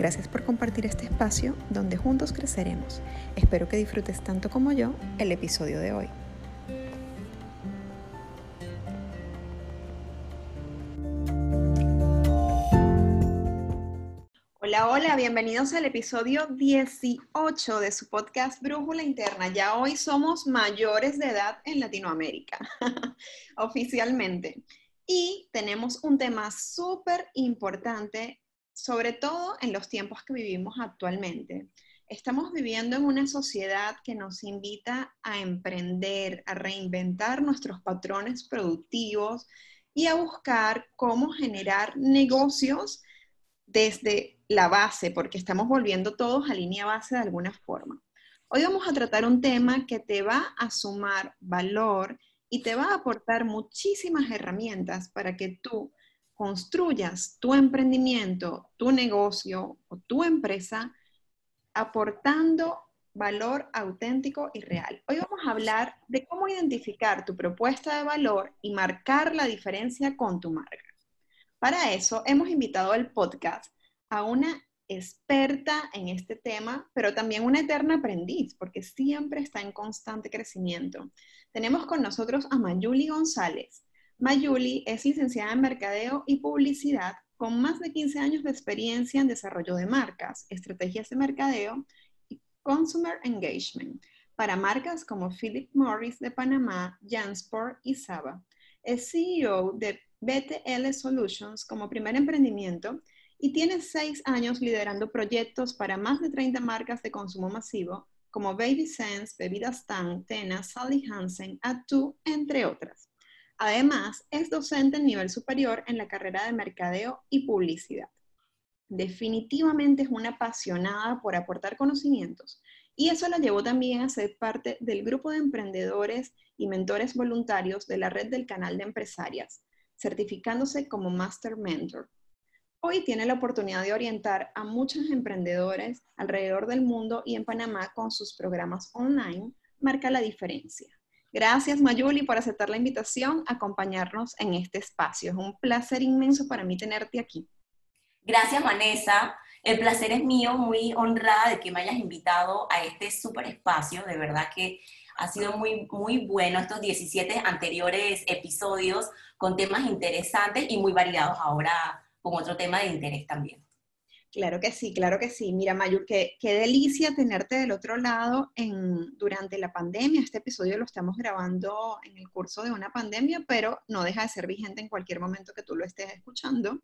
Gracias por compartir este espacio donde juntos creceremos. Espero que disfrutes tanto como yo el episodio de hoy. Hola, hola, bienvenidos al episodio 18 de su podcast Brújula Interna. Ya hoy somos mayores de edad en Latinoamérica, oficialmente. Y tenemos un tema súper importante sobre todo en los tiempos que vivimos actualmente. Estamos viviendo en una sociedad que nos invita a emprender, a reinventar nuestros patrones productivos y a buscar cómo generar negocios desde la base, porque estamos volviendo todos a línea base de alguna forma. Hoy vamos a tratar un tema que te va a sumar valor y te va a aportar muchísimas herramientas para que tú construyas tu emprendimiento, tu negocio o tu empresa aportando valor auténtico y real. Hoy vamos a hablar de cómo identificar tu propuesta de valor y marcar la diferencia con tu marca. Para eso hemos invitado al podcast a una experta en este tema, pero también una eterna aprendiz, porque siempre está en constante crecimiento. Tenemos con nosotros a Mayuli González. Mayuli es licenciada en Mercadeo y Publicidad con más de 15 años de experiencia en desarrollo de marcas, estrategias de mercadeo y consumer engagement para marcas como Philip Morris de Panamá, Jansport y Saba. Es CEO de BTL Solutions como primer emprendimiento y tiene seis años liderando proyectos para más de 30 marcas de consumo masivo como Baby Sense, Bebidas Tang, Tena, Sally Hansen, Atu, entre otras. Además, es docente en nivel superior en la carrera de Mercadeo y Publicidad. Definitivamente es una apasionada por aportar conocimientos y eso la llevó también a ser parte del grupo de emprendedores y mentores voluntarios de la red del canal de empresarias, certificándose como Master Mentor. Hoy tiene la oportunidad de orientar a muchos emprendedores alrededor del mundo y en Panamá con sus programas online, marca la diferencia. Gracias Mayuli por aceptar la invitación a acompañarnos en este espacio. Es un placer inmenso para mí tenerte aquí. Gracias Vanessa. El placer es mío, muy honrada de que me hayas invitado a este súper espacio. De verdad que ha sido muy, muy bueno estos 17 anteriores episodios con temas interesantes y muy variados ahora con otro tema de interés también. Claro que sí, claro que sí. Mira, Mayur, qué, qué delicia tenerte del otro lado en, durante la pandemia. Este episodio lo estamos grabando en el curso de una pandemia, pero no deja de ser vigente en cualquier momento que tú lo estés escuchando.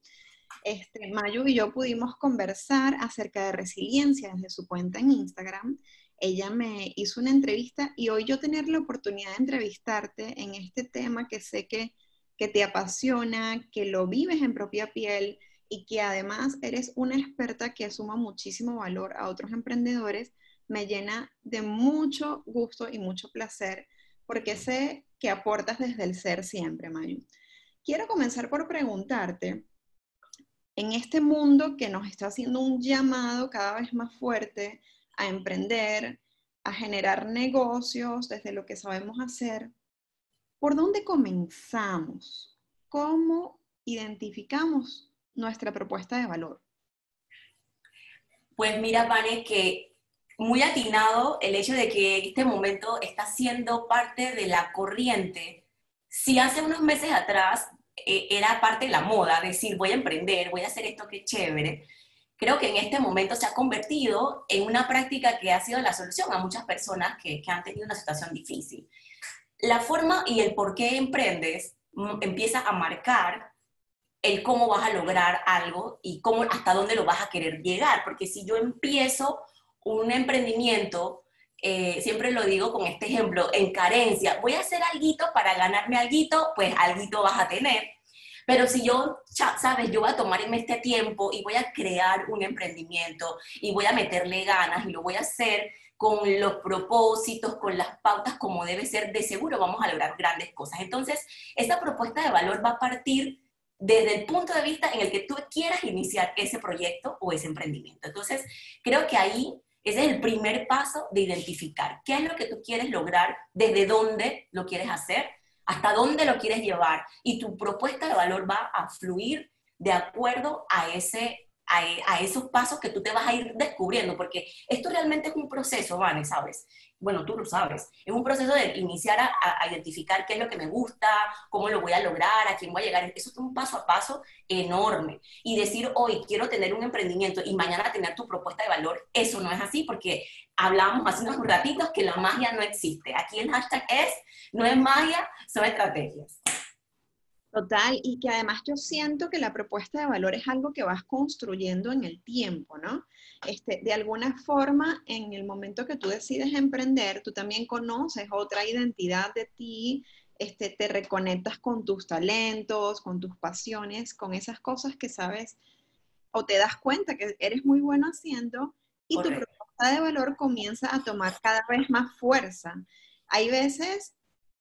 Este, Mayu y yo pudimos conversar acerca de resiliencia desde su cuenta en Instagram. Ella me hizo una entrevista y hoy yo tener la oportunidad de entrevistarte en este tema que sé que, que te apasiona, que lo vives en propia piel y que además eres una experta que asuma muchísimo valor a otros emprendedores, me llena de mucho gusto y mucho placer porque sé que aportas desde el ser siempre, Mayu. Quiero comenzar por preguntarte, en este mundo que nos está haciendo un llamado cada vez más fuerte a emprender, a generar negocios desde lo que sabemos hacer, ¿por dónde comenzamos? ¿Cómo identificamos nuestra propuesta de valor? Pues mira, Vane, que muy atinado el hecho de que este momento está siendo parte de la corriente. Si hace unos meses atrás eh, era parte de la moda, decir voy a emprender, voy a hacer esto que chévere, creo que en este momento se ha convertido en una práctica que ha sido la solución a muchas personas que, que han tenido una situación difícil. La forma y el por qué emprendes mm, empieza a marcar el cómo vas a lograr algo y cómo, hasta dónde lo vas a querer llegar. Porque si yo empiezo un emprendimiento, eh, siempre lo digo con este ejemplo, en carencia, voy a hacer algo para ganarme algo, pues algo vas a tener. Pero si yo, sabes, yo voy a tomarme este tiempo y voy a crear un emprendimiento y voy a meterle ganas y lo voy a hacer con los propósitos, con las pautas como debe ser, de seguro vamos a lograr grandes cosas. Entonces, esta propuesta de valor va a partir desde el punto de vista en el que tú quieras iniciar ese proyecto o ese emprendimiento. Entonces, creo que ahí ese es el primer paso de identificar qué es lo que tú quieres lograr, desde dónde lo quieres hacer, hasta dónde lo quieres llevar y tu propuesta de valor va a fluir de acuerdo a ese a, esos pasos que tú te vas a ir descubriendo, porque esto realmente es un proceso, Vane, ¿sabes? Bueno, tú lo sabes, es un proceso de iniciar a, identificar qué es lo que me gusta, cómo lo voy a lograr, a quién voy a llegar, eso es un paso a paso enorme. Y decir, hoy quiero tener un emprendimiento y mañana tener tu propuesta de valor, eso no es así, porque hablamos hace unos ratitos que la magia no existe. Aquí el hashtag es, no es magia, son estrategias. Total, y que además yo siento que la propuesta de valor es algo que vas construyendo en el tiempo, ¿no? Este, de alguna forma, en el momento que tú decides emprender, tú también conoces otra identidad de ti, este, te reconectas con tus talentos, con tus pasiones, con esas cosas que sabes o te das cuenta que eres muy bueno haciendo y tu propuesta de valor comienza a tomar cada vez más fuerza. Hay veces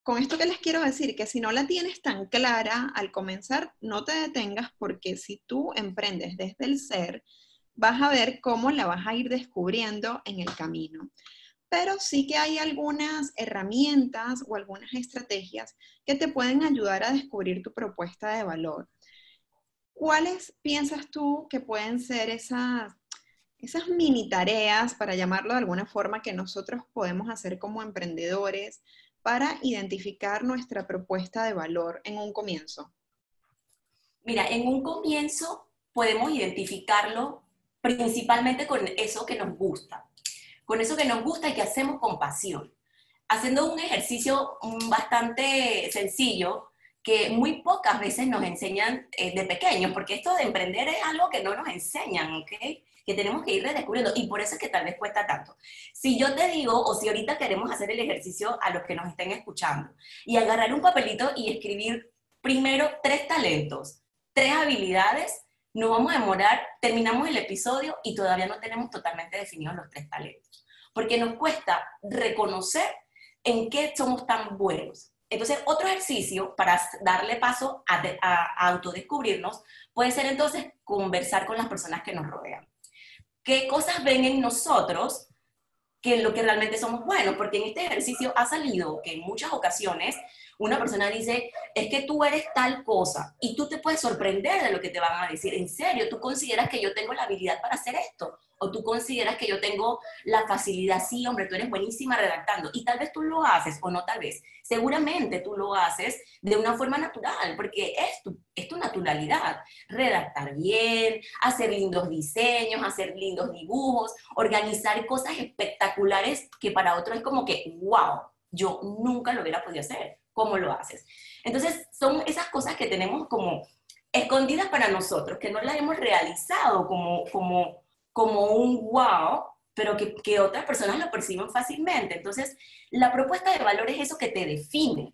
con esto que les quiero decir, que si no la tienes tan clara al comenzar, no te detengas porque si tú emprendes desde el ser, vas a ver cómo la vas a ir descubriendo en el camino. Pero sí que hay algunas herramientas o algunas estrategias que te pueden ayudar a descubrir tu propuesta de valor. ¿Cuáles piensas tú que pueden ser esas, esas mini tareas, para llamarlo de alguna forma, que nosotros podemos hacer como emprendedores? Para identificar nuestra propuesta de valor en un comienzo? Mira, en un comienzo podemos identificarlo principalmente con eso que nos gusta, con eso que nos gusta y que hacemos con pasión, haciendo un ejercicio bastante sencillo que muy pocas veces nos enseñan eh, de pequeños, porque esto de emprender es algo que no nos enseñan, ¿ok? que tenemos que ir redescubriendo y por eso es que tal vez cuesta tanto. Si yo te digo, o si ahorita queremos hacer el ejercicio a los que nos estén escuchando y agarrar un papelito y escribir primero tres talentos, tres habilidades, nos vamos a demorar, terminamos el episodio y todavía no tenemos totalmente definidos los tres talentos, porque nos cuesta reconocer en qué somos tan buenos. Entonces, otro ejercicio para darle paso a, a, autodescubrirnos puede ser entonces conversar con las personas que nos rodean. Qué cosas ven en nosotros que lo que realmente somos buenos, porque en este ejercicio ha salido que en muchas ocasiones una persona dice, es que tú eres tal cosa, y tú te puedes sorprender de lo que te van a decir, en serio, tú consideras que yo tengo la habilidad para hacer esto, o tú consideras que yo tengo la facilidad, sí, hombre, tú eres buenísima redactando, y tal vez tú lo haces, o no tal vez, seguramente tú lo haces de una forma natural, porque es tu, es tu naturalidad, redactar bien, hacer lindos diseños, hacer lindos dibujos, organizar cosas espectaculares que para otros es como que, wow, yo nunca lo hubiera podido hacer, ¿cómo lo haces? Entonces, son esas cosas que tenemos como escondidas para nosotros, que no las hemos realizado como, como como un wow, pero que, que otras personas lo perciben fácilmente. Entonces, la propuesta de valor es eso que te define.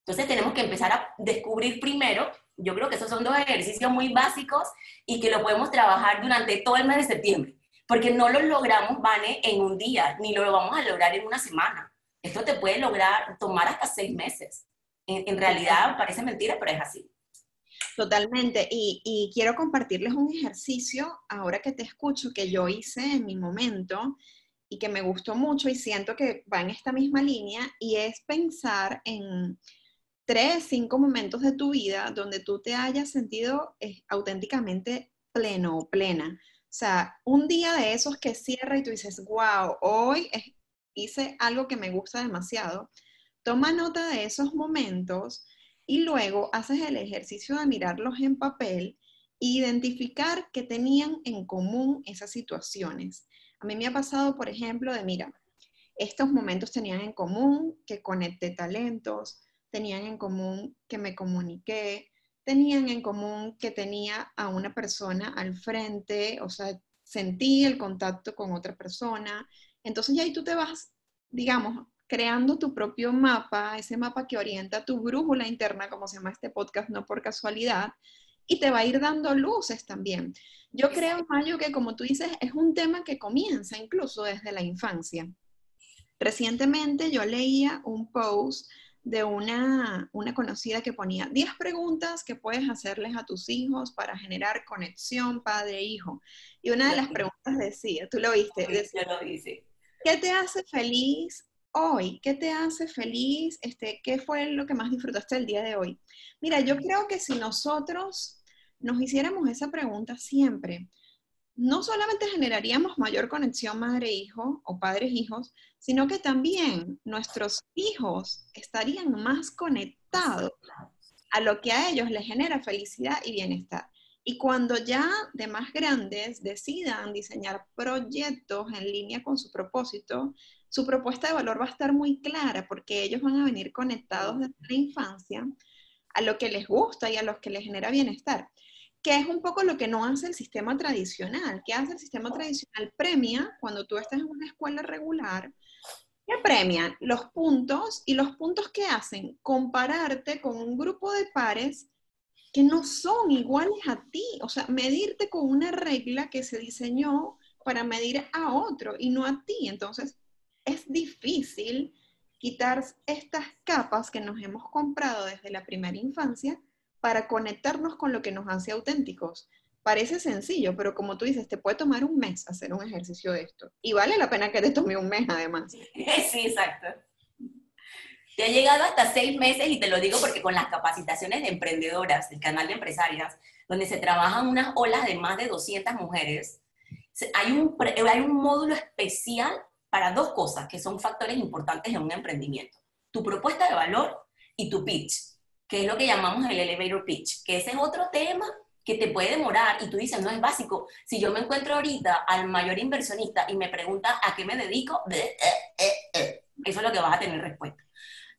Entonces, tenemos que empezar a descubrir primero, yo creo que esos son dos ejercicios muy básicos y que lo podemos trabajar durante todo el mes de septiembre, porque no lo logramos, Vane, en un día, ni lo vamos a lograr en una semana. Esto te puede lograr tomar hasta seis meses. En, en realidad parece mentira, pero es así. Totalmente. Y, quiero compartirles un ejercicio, ahora que te escucho, que yo hice en mi momento y que me gustó mucho y siento que va en esta misma línea, y es pensar en tres, cinco momentos de tu vida donde tú te hayas sentido eh, auténticamente pleno o plena. O sea, un día de esos que cierra y tú dices, wow, hoy hice algo que me gusta demasiado. Toma nota de esos momentos y luego haces el ejercicio de mirarlos en papel e identificar qué tenían en común esas situaciones. A mí me ha pasado, por ejemplo, de, mira, estos momentos tenían en común que conecté talentos, tenían en común que me comuniqué, tenían en común que tenía a una persona al frente, o sea, sentí el contacto con otra persona. Entonces ya ahí tú te vas, digamos, creando tu propio mapa, ese mapa que orienta tu brújula interna, como se llama este podcast, no por casualidad, y te va a ir dando luces también. Yo creo, Mayo, que como tú dices, es un tema que comienza incluso desde la infancia. Recientemente yo leía un post de una, una conocida que ponía 10 preguntas que puedes hacerles a tus hijos para generar conexión padre-hijo. Y una de las preguntas decía, tú lo viste, decía, lo. ¿Qué te hace feliz hoy? ¿Qué te hace feliz? Este, ¿Qué fue lo que más disfrutaste el día de hoy? Mira, yo creo que si nosotros nos hiciéramos esa pregunta siempre, no solamente generaríamos mayor conexión madre-hijo o padres-hijos, sino que también nuestros hijos estarían más conectados a lo que a ellos les genera felicidad y bienestar. Y cuando ya de más grandes decidan diseñar proyectos en línea con su propósito, su propuesta de valor va a estar muy clara porque ellos van a venir conectados desde la infancia a lo que les gusta y a lo que les genera bienestar que es un poco lo que no hace el sistema tradicional. ¿Qué hace el sistema tradicional? Premia cuando tú estás en una escuela regular. ¿Qué premian? Los puntos y los puntos que hacen compararte con un grupo de pares que no son iguales a ti. O sea, medirte con una regla que se diseñó para medir a otro y no a ti. Entonces, es difícil quitar estas capas que nos hemos comprado desde la primera infancia para conectarnos con lo que nos hace auténticos. Parece sencillo, pero como tú dices, te puede tomar un mes hacer un ejercicio de esto. Y vale la pena que te tome un mes además. Sí, exacto. Te ha llegado hasta seis meses y te lo digo porque con las capacitaciones de emprendedoras, el canal de empresarias, donde se trabajan unas olas de más de 200 mujeres, hay un, hay un módulo especial para dos cosas que son factores importantes en un emprendimiento. Tu propuesta de valor y tu pitch que es lo que llamamos el elevator pitch, que ese es otro tema que te puede demorar y tú dices, no es básico. Si yo me encuentro ahorita al mayor inversionista y me pregunta a qué me dedico, eh, eh, eh, eso es lo que vas a tener respuesta.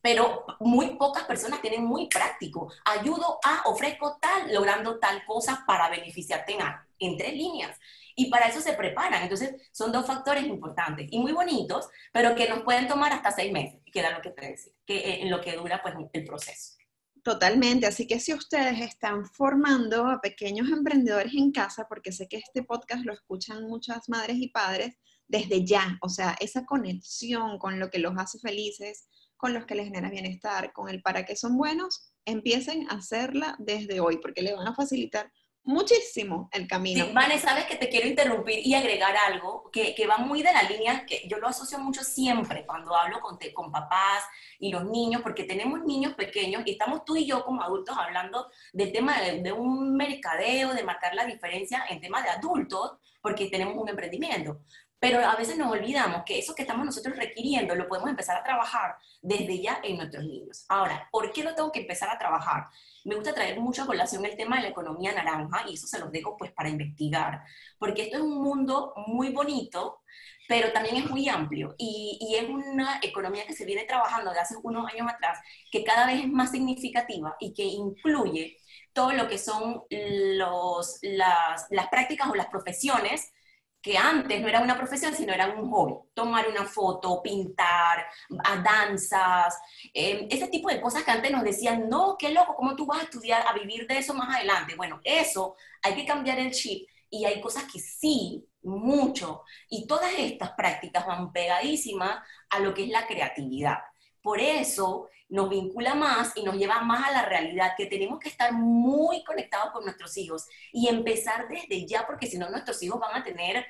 Pero muy pocas personas tienen muy práctico. Ayudo a, ofrezco tal, logrando tal cosa para beneficiarte en, en tres líneas. Y para eso se preparan. Entonces, son dos factores importantes y muy bonitos, pero que nos pueden tomar hasta seis meses, que era lo que te decía, que en lo que dura pues, el proceso. Totalmente, así que si ustedes están formando a pequeños emprendedores en casa, porque sé que este podcast lo escuchan muchas madres y padres, desde ya, o sea, esa conexión con lo que los hace felices, con los que les genera bienestar, con el para qué son buenos, empiecen a hacerla desde hoy, porque le van a facilitar muchísimo el camino. Sí, Vane, sabes que te quiero interrumpir y agregar algo que, que, va muy de la línea, que yo lo asocio mucho siempre cuando hablo con, con papás y los niños, porque tenemos niños pequeños y estamos tú y yo como adultos hablando del tema de, de un mercadeo, de marcar la diferencia en tema de adultos, porque tenemos un emprendimiento. Pero a veces nos olvidamos que eso que estamos nosotros requiriendo lo podemos empezar a trabajar desde ya en nuestros niños. Ahora, ¿por qué lo tengo que empezar a trabajar? Me gusta traer mucho a colación el tema de la economía naranja y eso se los dejo pues para investigar, porque esto es un mundo muy bonito, pero también es muy amplio y, y, es una economía que se viene trabajando de hace unos años atrás, que cada vez es más significativa y que incluye todo lo que son los, las, las prácticas o las profesiones que antes no era una profesión, sino era un hobby. Tomar una foto, pintar, a danzas, eh, ese tipo de cosas que antes nos decían, no, qué loco, ¿cómo tú vas a estudiar, a vivir de eso más adelante? Bueno, eso hay que cambiar el chip y hay cosas que sí, mucho. Y todas estas prácticas van pegadísimas a lo que es la creatividad. Por eso nos vincula más y nos lleva más a la realidad, que tenemos que estar muy conectados con nuestros hijos y empezar desde ya, porque si no nuestros hijos van a tener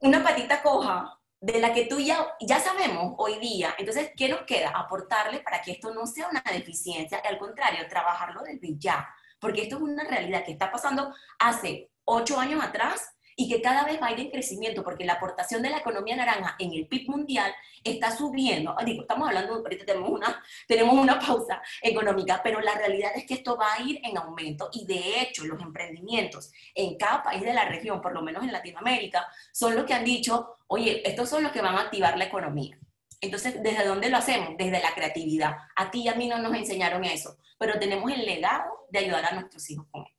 una patita coja de la que tú ya, ya sabemos hoy día. Entonces, ¿qué nos queda? Aportarle para que esto no sea una deficiencia, al contrario, trabajarlo desde ya, porque esto es una realidad que está pasando hace ocho años atrás y que cada vez va a ir en crecimiento, porque la aportación de la economía naranja en el PIB mundial está subiendo. Ah, digo, estamos hablando, ahorita tenemos una, tenemos una pausa económica, pero la realidad es que esto va a ir en aumento y de hecho los emprendimientos en cada país de la región, por lo menos en Latinoamérica, son los que han dicho, oye, estos son los que van a activar la economía. Entonces, ¿desde dónde lo hacemos? Desde la creatividad. A ti y a mí no nos enseñaron eso, pero tenemos el legado de ayudar a nuestros hijos con esto.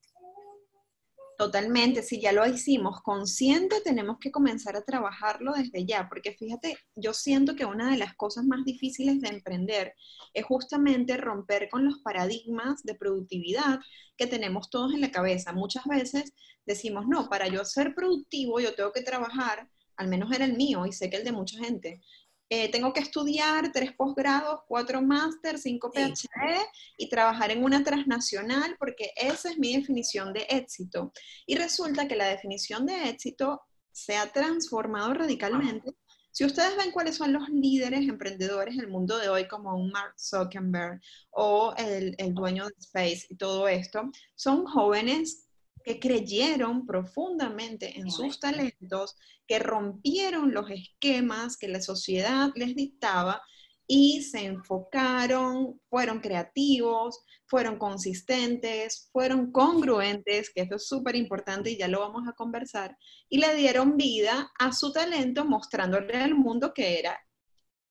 Totalmente, si ya lo hicimos consciente, tenemos que comenzar a trabajarlo desde ya, porque fíjate, yo siento que una de las cosas más difíciles de emprender es justamente romper con los paradigmas de productividad que tenemos todos en la cabeza. Muchas veces decimos, no, para yo ser productivo yo tengo que trabajar, al menos era el mío y sé que el de mucha gente, eh, tengo que estudiar tres posgrados, cuatro máster, cinco PhD y trabajar en una transnacional porque esa es mi definición de éxito. Y resulta que la definición de éxito se ha transformado radicalmente. Si ustedes ven cuáles son los líderes emprendedores del mundo de hoy, como un Mark Zuckerberg o el, el dueño de Space y todo esto, son jóvenes que creyeron profundamente en sus talentos, que rompieron los esquemas que la sociedad les dictaba y se enfocaron, fueron creativos, fueron consistentes, fueron congruentes, que esto es súper importante y ya lo vamos a conversar, y le dieron vida a su talento mostrándole al mundo que era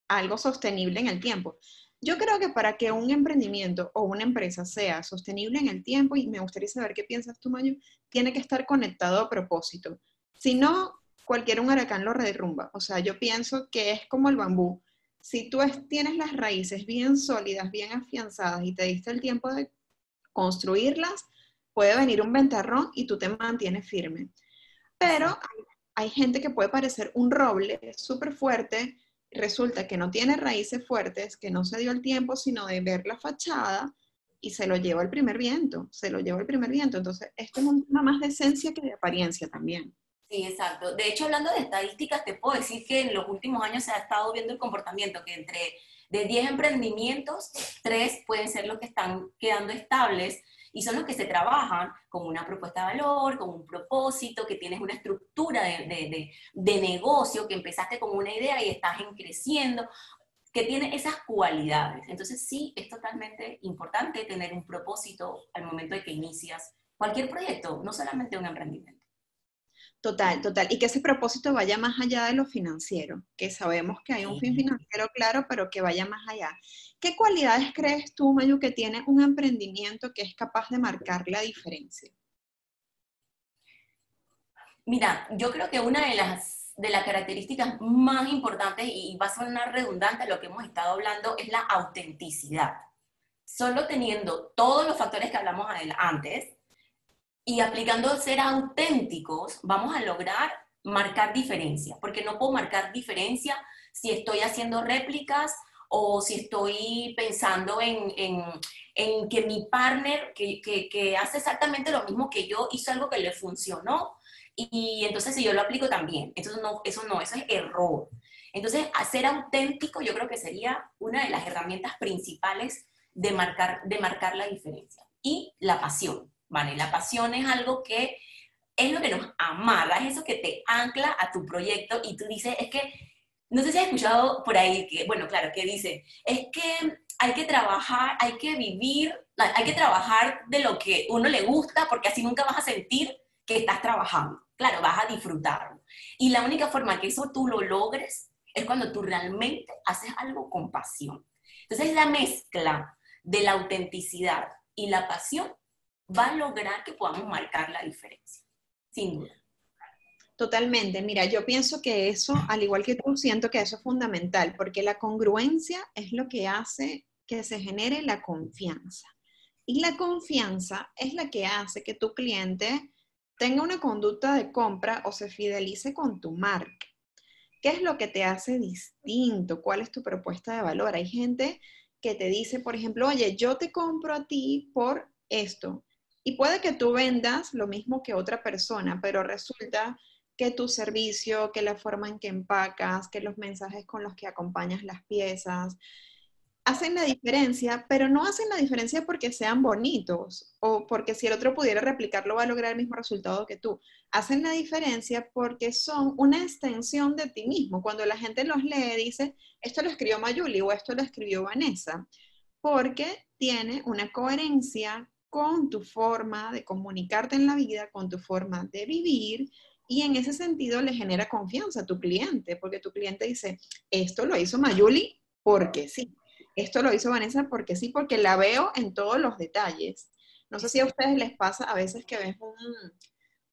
algo sostenible en el tiempo. Yo creo que para que un emprendimiento o una empresa sea sostenible en el tiempo, y me gustaría saber qué piensas tú, Mayu, tiene que estar conectado a propósito. Si no, cualquier un huracán lo derrumba. O sea, yo pienso que es como el bambú. Si tú tienes las raíces bien sólidas, bien afianzadas y te diste el tiempo de construirlas, puede venir un ventarrón y tú te mantienes firme. Pero hay, hay gente que puede parecer un roble súper fuerte, resulta que no tiene raíces fuertes, que no se dio el tiempo sino de ver la fachada y se lo lleva el primer viento, se lo lleva el primer viento. Entonces, esto es una más de esencia que de apariencia también. Sí, exacto. De hecho, hablando de estadísticas, te puedo decir que en los últimos años se ha estado viendo el comportamiento que entre de 10 emprendimientos, 3 pueden ser los que están quedando estables y son los que se trabajan con una propuesta de valor, con un propósito, que tienes una estructura de, de, de, negocio, que empezaste con una idea y estás en creciendo, que tiene esas cualidades. Entonces sí, es totalmente importante tener un propósito al momento de que inicias cualquier proyecto, no solamente un emprendimiento. Total, total. Y que ese propósito vaya más allá de lo financiero, que sabemos que hay un fin financiero claro, pero que vaya más allá. ¿Qué cualidades crees tú, Mayu, que tiene un emprendimiento que es capaz de marcar la diferencia? Mira, yo creo que una de las, de las características más importantes, y va a sonar redundante lo que hemos estado hablando, es la autenticidad. Solo teniendo todos los factores que hablamos antes, y aplicando ser auténticos, vamos a lograr marcar diferencia, porque no puedo marcar diferencia si estoy haciendo réplicas o si estoy pensando en, en, en que mi partner, que, que, que, hace exactamente lo mismo que yo, hizo algo que le funcionó, y, entonces si yo lo aplico también. Entonces, no, eso no, eso es error. Entonces, ser auténtico yo creo que sería una de las herramientas principales de marcar, de marcar la diferencia. Y la pasión. ¿vale? La pasión es algo que es lo que nos amarra, es eso que te ancla a tu proyecto y tú dices, es que, no sé si has escuchado por ahí, que, bueno, claro, que dice, es que hay que trabajar, hay que vivir, hay que trabajar de lo que uno le gusta, porque así nunca vas a sentir que estás trabajando. Claro, vas a disfrutarlo. Y la única forma que eso tú lo logres es cuando tú realmente haces algo con pasión. Entonces, la mezcla de la autenticidad y la pasión va a lograr que podamos marcar la diferencia, sin duda. Totalmente. Mira, yo pienso que eso, al igual que tú, siento que eso es fundamental, porque la congruencia es lo que hace que se genere la confianza. Y la confianza es la que hace que tu cliente tenga una conducta de compra o se fidelice con tu marca. ¿Qué es lo que te hace distinto? ¿Cuál es tu propuesta de valor? Hay gente que te dice, por ejemplo, oye, yo te compro a ti por esto, y puede que tú vendas lo mismo que otra persona, pero resulta que tu servicio, que la forma en que empacas, que los mensajes con los que acompañas las piezas, hacen la diferencia, pero no hacen la diferencia porque sean bonitos o porque si el otro pudiera replicarlo va a lograr el mismo resultado que tú. Hacen la diferencia porque son una extensión de ti mismo. Cuando la gente los lee, dice, esto lo escribió Mayuli o esto lo escribió Vanessa, porque tiene una coherencia con tu forma de comunicarte en la vida, con tu forma de vivir, y en ese sentido le genera confianza a tu cliente, porque tu cliente dice, esto lo hizo Mayuli porque sí, esto lo hizo Vanessa porque sí, porque la veo en todos los detalles. No sé si a ustedes les pasa a veces que ves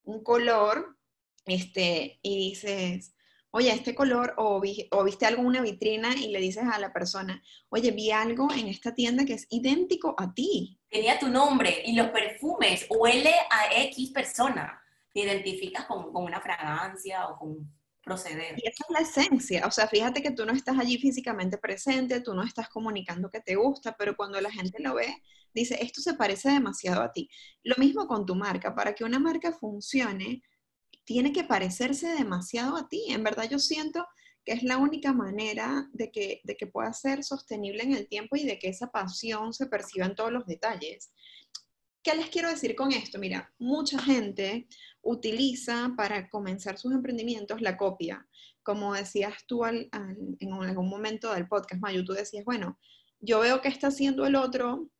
un color este, y dices, oye, este color, o, o, viste algo en una vitrina y le dices a la persona, oye, vi algo en esta tienda que es idéntico a ti. Tenía tu nombre y los perfumes, huele a X persona. Te identificas con, con una fragancia o con proceder. Y esa es la esencia, o sea, fíjate que tú no estás allí físicamente presente, tú no estás comunicando que te gusta, pero cuando la gente lo ve, dice, esto se parece demasiado a ti. Lo mismo con tu marca, para que una marca funcione, tiene que parecerse demasiado a ti. En verdad yo siento que es la única manera de que, de que pueda ser sostenible en el tiempo y de que esa pasión se perciba en todos los detalles. ¿Qué les quiero decir con esto? Mira, mucha gente utiliza para comenzar sus emprendimientos la copia. Como decías tú en algún momento del podcast, Mayu, tú decías, bueno, yo veo que está haciendo el otro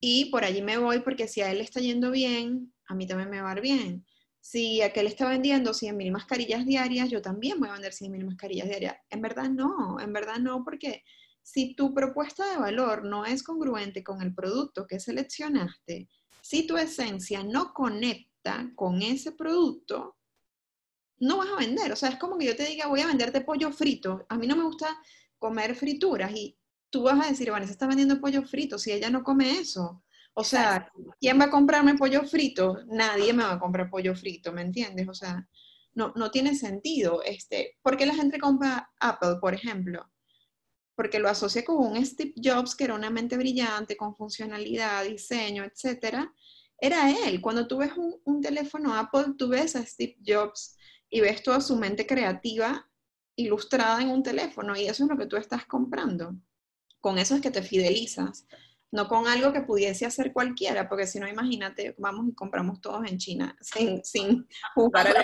y por allí me voy porque si a él le está yendo bien, a mí también me va a ir bien. Si aquel está vendiendo 100.000 mascarillas diarias, yo también voy a vender 100.000 mascarillas diarias. En verdad no, en verdad no, porque si tu propuesta de valor no es congruente con el producto que seleccionaste, si tu esencia no conecta con ese producto, no vas a vender. O sea, es como que yo te diga, voy a venderte pollo frito. A mí no me gusta comer frituras y tú vas a decir, Vanessa está vendiendo pollo frito si ella no come eso. O sea, ¿quién va a comprarme pollo frito? Nadie me va a comprar pollo frito, ¿me entiendes? O sea, no, no tiene sentido. Este, ¿Por qué la gente compra Apple, por ejemplo? porque lo asocia con un Steve Jobs que era una mente brillante, con funcionalidad, diseño, etcétera. Era él. Cuando tú ves un, teléfono Apple, tú ves a Steve Jobs y ves toda su mente creativa ilustrada en un teléfono y eso es lo que tú estás comprando. Con eso es que te fidelizas, no con algo que pudiese hacer cualquiera, porque si no, imagínate, vamos y compramos todos en China sin, sin jugar.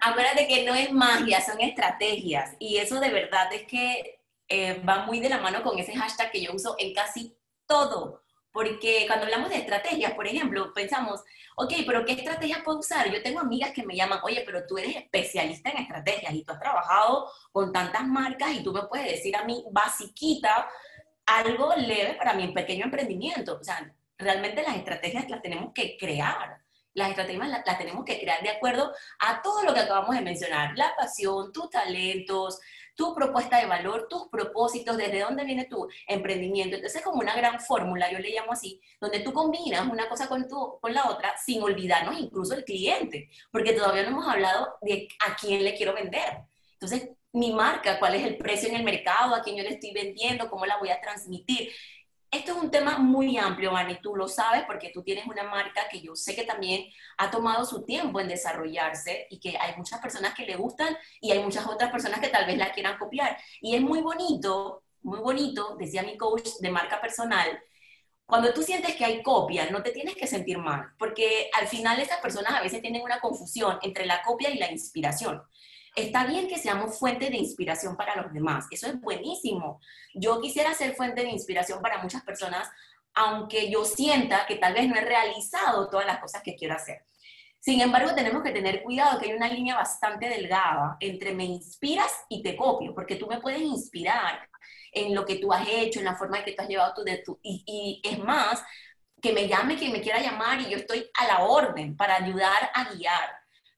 Acuérdate que no es magia, son estrategias y eso de verdad es que eh, va muy de la mano con ese hashtag que yo uso en casi todo. Porque cuando hablamos de estrategias, por ejemplo, pensamos, ok, pero ¿qué estrategias puedo usar? Yo tengo amigas que me llaman, oye, pero tú eres especialista en estrategias y tú has trabajado con tantas marcas y tú me puedes decir a mí, basiquita, algo leve para mi pequeño emprendimiento. O sea, realmente las estrategias las tenemos que crear. Las estrategias las, las tenemos que crear de acuerdo a todo lo que acabamos de mencionar. La pasión, tus talentos, tu propuesta de valor, tus propósitos, desde dónde viene tu emprendimiento. Entonces es como una gran fórmula, yo le llamo así, donde tú combinas una cosa con, tu, con la otra sin olvidarnos incluso el cliente, porque todavía no hemos hablado de a quién le quiero vender. Entonces, mi marca, cuál es el precio en el mercado, a quién yo le estoy vendiendo, cómo la voy a transmitir. Esto es un tema muy amplio, Vani, tú lo sabes porque tú tienes una marca que yo sé que también ha tomado su tiempo en desarrollarse y que hay muchas personas que le gustan y hay muchas otras personas que tal vez la quieran copiar. Y es muy bonito, muy bonito, decía mi coach de marca personal, cuando tú sientes que hay copia, no te tienes que sentir mal, porque al final estas personas a veces tienen una confusión entre la copia y la inspiración. Está bien que seamos fuente de inspiración para los demás, eso es buenísimo. Yo quisiera ser fuente de inspiración para muchas personas, aunque yo sienta que tal vez no he realizado todas las cosas que quiero hacer. Sin embargo, tenemos que tener cuidado que hay una línea bastante delgada entre me inspiras y te copio, porque tú me puedes inspirar en lo que tú has hecho, en la forma en que tú has llevado tu, de tu y, y es más, que me llame quien me quiera llamar y yo estoy a la orden para ayudar a guiar.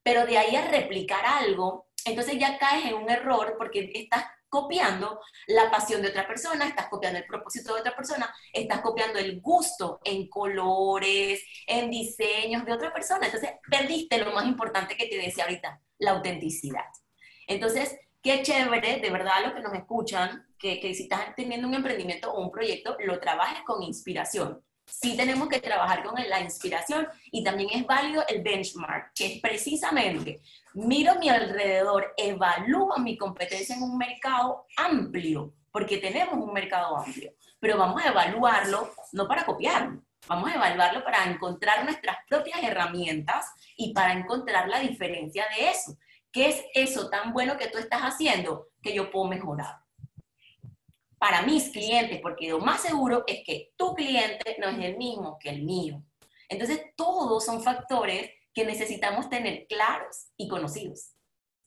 Pero de ahí a replicar algo, entonces ya caes en un error porque estás copiando la pasión de otra persona, estás copiando el propósito de otra persona, estás copiando el gusto en colores, en diseños de otra persona. Entonces perdiste lo más importante que te decía ahorita, la autenticidad. Entonces, qué chévere, de verdad, los que nos escuchan, que, que si estás teniendo un emprendimiento o un proyecto, lo trabajes con inspiración sí tenemos que trabajar con la inspiración y también es válido el benchmark, que es precisamente, miro mi alrededor, evalúo mi competencia en un mercado amplio, porque tenemos un mercado amplio, pero vamos a evaluarlo no para copiarlo, vamos a evaluarlo para encontrar nuestras propias herramientas y para encontrar la diferencia de eso. ¿Qué es eso tan bueno que tú estás haciendo que yo puedo mejorar? Para mis clientes, porque lo más seguro es que tu cliente no es el mismo que el mío. Entonces, todos son factores que necesitamos tener claros y conocidos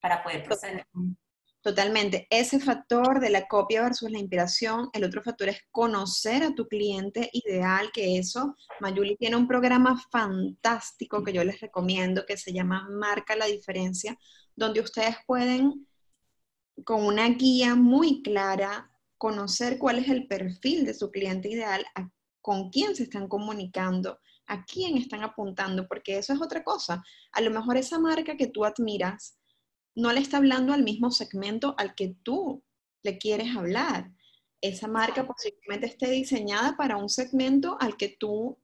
para poder proceder. Totalmente. Ese factor de la copia versus la inspiración, el otro factor es conocer a tu cliente ideal, que eso, Mayuli tiene un programa fantástico que yo les recomiendo que se llama Marca la Diferencia, donde ustedes pueden, con una guía muy clara, conocer cuál es el perfil de su cliente ideal, con quién se están comunicando, a quién están apuntando, porque eso es otra cosa. A lo mejor esa marca que tú admiras, no le está hablando al mismo segmento al que tú le quieres hablar. Esa marca posiblemente esté diseñada para un segmento al que tú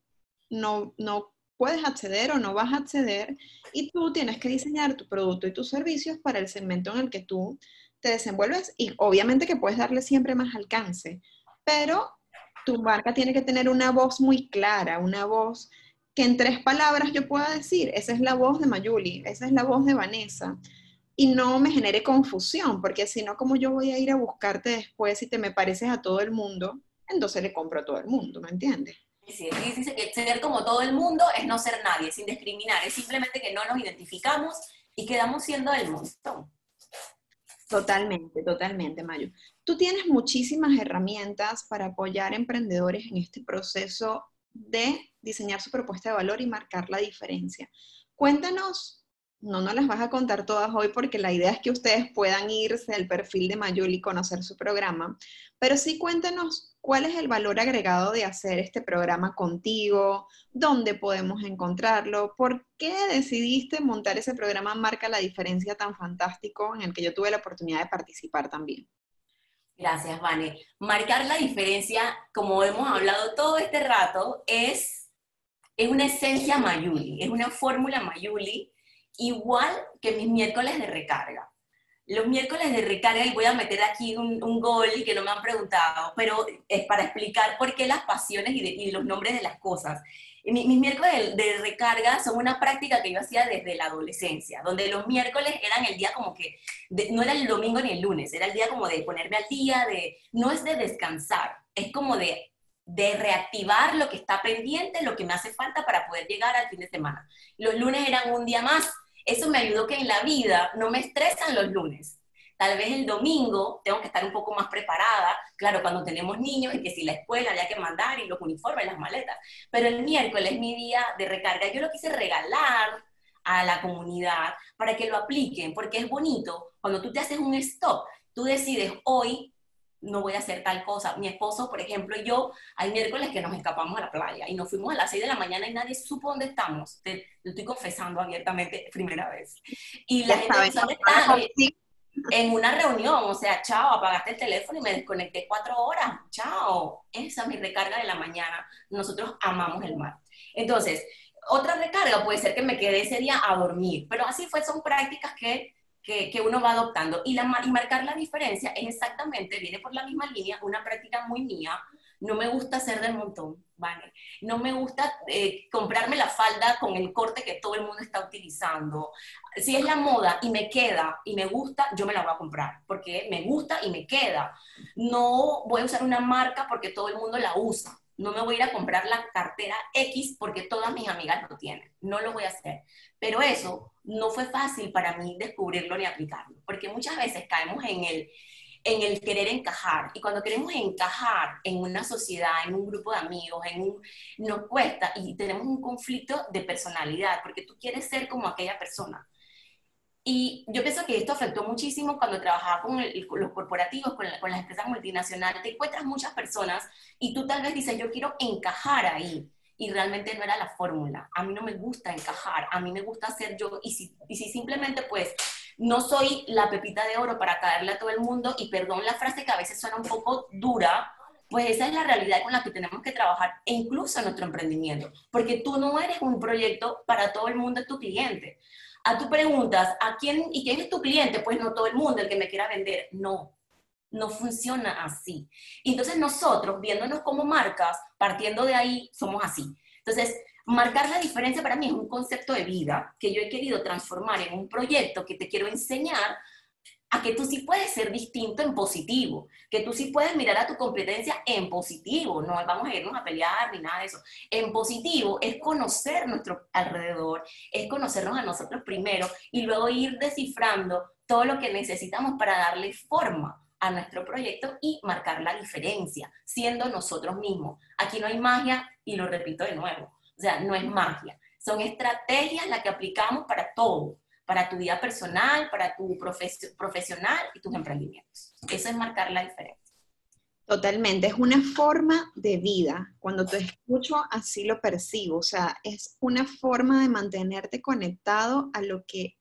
no, no puedes acceder o no vas a acceder y tú tienes que diseñar tu producto y tus servicios para el segmento en el que tú te desenvuelves y obviamente que puedes darle siempre más alcance, pero tu marca tiene que tener una voz muy clara, una voz que en tres palabras yo pueda decir, esa es la voz de Mayuli, esa es la voz de Vanessa, y no me genere confusión, porque si no, como yo voy a ir a buscarte después si te me pareces a todo el mundo? Entonces le compro a todo el mundo, ¿me entiendes? Sí, dice que ser como todo el mundo es no ser nadie, sin discriminar, es simplemente que no nos identificamos y quedamos siendo el montón. Totalmente, totalmente, Mayo. Tú tienes muchísimas herramientas para apoyar emprendedores en este proceso de diseñar su propuesta de valor y marcar la diferencia. Cuéntanos no nos las vas a contar todas hoy porque la idea es que ustedes puedan irse al perfil de Mayuli y conocer su programa, pero sí cuéntanos cuál es el valor agregado de hacer este programa contigo, dónde podemos encontrarlo, por qué decidiste montar ese programa Marca la Diferencia tan fantástico en el que yo tuve la oportunidad de participar también. Gracias, Vane. Marcar la diferencia, como hemos hablado todo este rato, es, es una esencia Mayuli, es una fórmula Mayuli igual que mis miércoles de recarga. Los miércoles de recarga, y voy a meter aquí un, un gol que no me han preguntado, pero es para explicar por qué las pasiones y, los nombres de las cosas. Mis, miércoles de, recarga son una práctica que yo hacía desde la adolescencia, donde los miércoles eran el día como que, no era el domingo ni el lunes, era el día como de ponerme al día, de, no es de descansar, es como de, de reactivar lo que está pendiente, lo que me hace falta para poder llegar al fin de semana. Los lunes eran un día más, eso me ayudó que en la vida no me estresan los lunes. Tal vez el domingo tengo que estar un poco más preparada, claro, cuando tenemos niños y que si la escuela hay que mandar y los uniformes, las maletas, pero el miércoles es mi día de recarga. Yo lo quise regalar a la comunidad para que lo apliquen, porque es bonito cuando tú te haces un stop, tú decides hoy no voy a hacer tal cosa. Mi esposo, por ejemplo, y yo, hay miércoles que nos escapamos a la playa y nos fuimos a las 6 de la mañana y nadie supo dónde estamos. Te, lo estoy confesando abiertamente, primera vez. Y la gente está en una reunión, o sea, chao, apagaste el teléfono y me desconecté cuatro horas, chao. Esa es mi recarga de la mañana. Nosotros amamos el mar. Entonces, otra recarga puede ser que me quede ese día a dormir, pero así fue, son prácticas que que, uno va adoptando. Y, marcar la diferencia es exactamente, viene por la misma línea, una práctica muy mía. No me gusta ser del montón, ¿vale? No me gusta eh, comprarme la falda con el corte que todo el mundo está utilizando. Si es la moda y me queda y me gusta, yo me la voy a comprar, porque me gusta y me queda. No voy a usar una marca porque todo el mundo la usa. No me voy a ir a comprar la cartera X porque todas mis amigas lo tienen. No lo voy a hacer. Pero eso no fue fácil para mí descubrirlo ni aplicarlo, porque muchas veces caemos en el, en el querer encajar. Y cuando queremos encajar en una sociedad, en un grupo de amigos, en un, nos cuesta y tenemos un conflicto de personalidad, porque tú quieres ser como aquella persona. Y yo pienso que esto afectó muchísimo cuando trabajaba con, los corporativos, con, con, las empresas multinacionales. Te encuentras muchas personas y tú tal vez dices, yo quiero encajar ahí. Y realmente no era la fórmula. A mí no me gusta encajar, a mí me gusta ser yo. Y si, y si simplemente pues no soy la pepita de oro para caerle a todo el mundo, y perdón la frase que a veces suena un poco dura, pues esa es la realidad con la que tenemos que trabajar, e incluso en nuestro emprendimiento, porque tú no eres un proyecto para todo el mundo, es tu cliente. A tú preguntas, ¿a quién y quién es tu cliente? Pues no todo el mundo, el que me quiera vender. No, no funciona así. entonces nosotros, viéndonos como marcas, partiendo de ahí, somos así. Entonces, marcar la diferencia para mí es un concepto de vida que yo he querido transformar en un proyecto que te quiero enseñar a que tú sí puedes ser distinto en positivo, que tú sí puedes mirar a tu competencia en positivo, no vamos a irnos a pelear ni nada de eso. En positivo es conocer nuestro alrededor, es conocernos a nosotros primero y luego ir descifrando todo lo que necesitamos para darle forma a nuestro proyecto y marcar la diferencia, siendo nosotros mismos. Aquí no hay magia, y lo repito de nuevo, o sea, no es magia, son estrategias las que aplicamos para todo, para tu vida personal, para tu profesional y tus emprendimientos. Eso es marcar la diferencia. Totalmente, es una forma de vida. Cuando te escucho, así lo percibo. O sea, es una forma de mantenerte conectado a lo que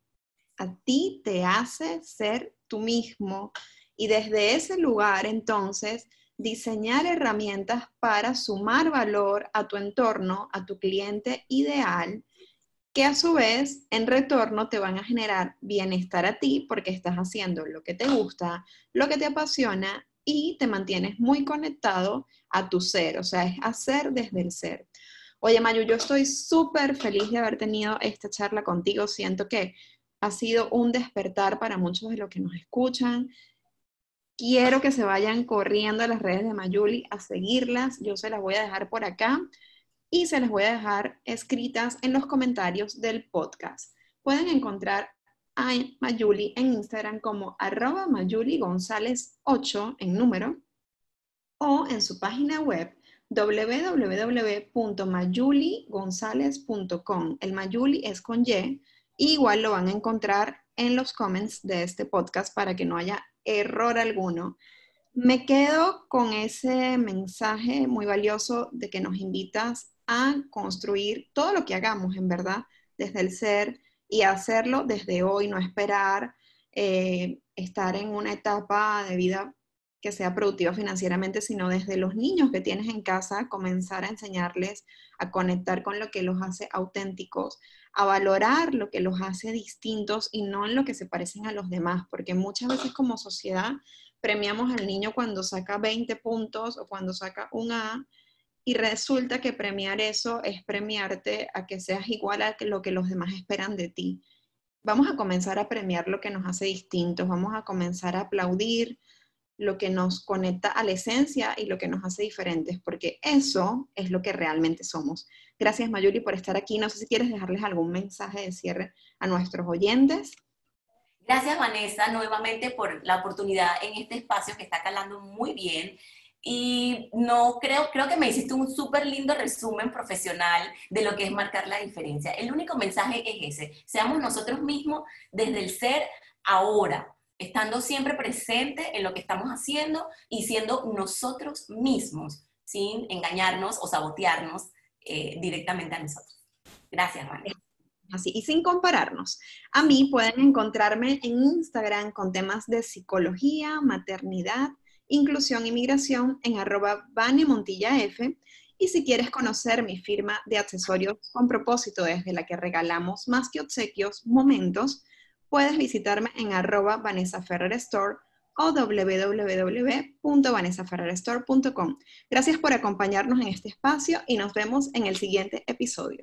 a ti te hace ser tú mismo. Y desde ese lugar, entonces, diseñar herramientas para sumar valor a tu entorno, a tu cliente ideal, que a su vez en retorno te van a generar bienestar a ti porque estás haciendo lo que te gusta, lo que te apasiona y te mantienes muy conectado a tu ser, o sea, es hacer desde el ser. Oye, Mayu, yo estoy súper feliz de haber tenido esta charla contigo. Siento que ha sido un despertar para muchos de los que nos escuchan. Quiero que se vayan corriendo a las redes de Mayuli a seguirlas. Yo se las voy a dejar por acá y se las voy a dejar escritas en los comentarios del podcast. Pueden encontrar a Mayuli en Instagram como arroba Mayuli González 8 en número o en su página web www.mayuligonzalez.com. El Mayuli es con Y, igual lo van a encontrar en los comments de este podcast para que no haya error alguno. Me quedo con ese mensaje muy valioso de que nos invitas construir todo lo que hagamos, en verdad, desde el ser, y hacerlo desde hoy, no esperar eh, estar en una etapa de vida que sea productiva financieramente, sino desde los niños que tienes en casa, comenzar a enseñarles a conectar con lo que los hace auténticos, a valorar lo que los hace distintos y no en lo que se parecen a los demás, porque muchas veces como sociedad premiamos al niño cuando saca 20 puntos o cuando saca un A y resulta que premiar eso es premiarte a que seas igual a lo que los demás esperan de ti. Vamos a comenzar a premiar lo que nos hace distintos, vamos a comenzar a aplaudir lo que nos conecta a la esencia y lo que nos hace diferentes, porque eso es lo que realmente somos. Gracias Mayuri por estar aquí. No sé si quieres dejarles algún mensaje de cierre a nuestros oyentes. Gracias Vanessa nuevamente por la oportunidad en este espacio que está calando muy bien. Y no creo, creo que me hiciste un súper lindo resumen profesional de lo que es marcar la diferencia. El único mensaje es ese, seamos nosotros mismos desde el ser ahora, estando siempre presente en lo que estamos haciendo y siendo nosotros mismos, sin engañarnos o sabotearnos eh, directamente a nosotros. Gracias, María. Así, y sin compararnos. A mí pueden encontrarme en Instagram con temas de psicología, maternidad, inclusión y migración en arroba F. Y si quieres conocer mi firma de accesorios con propósito desde la que regalamos más que obsequios, momentos, puedes visitarme en arroba Vanessa Ferrer Store o www.vanessaferrerstore.com. Gracias por acompañarnos en este espacio y nos vemos en el siguiente episodio.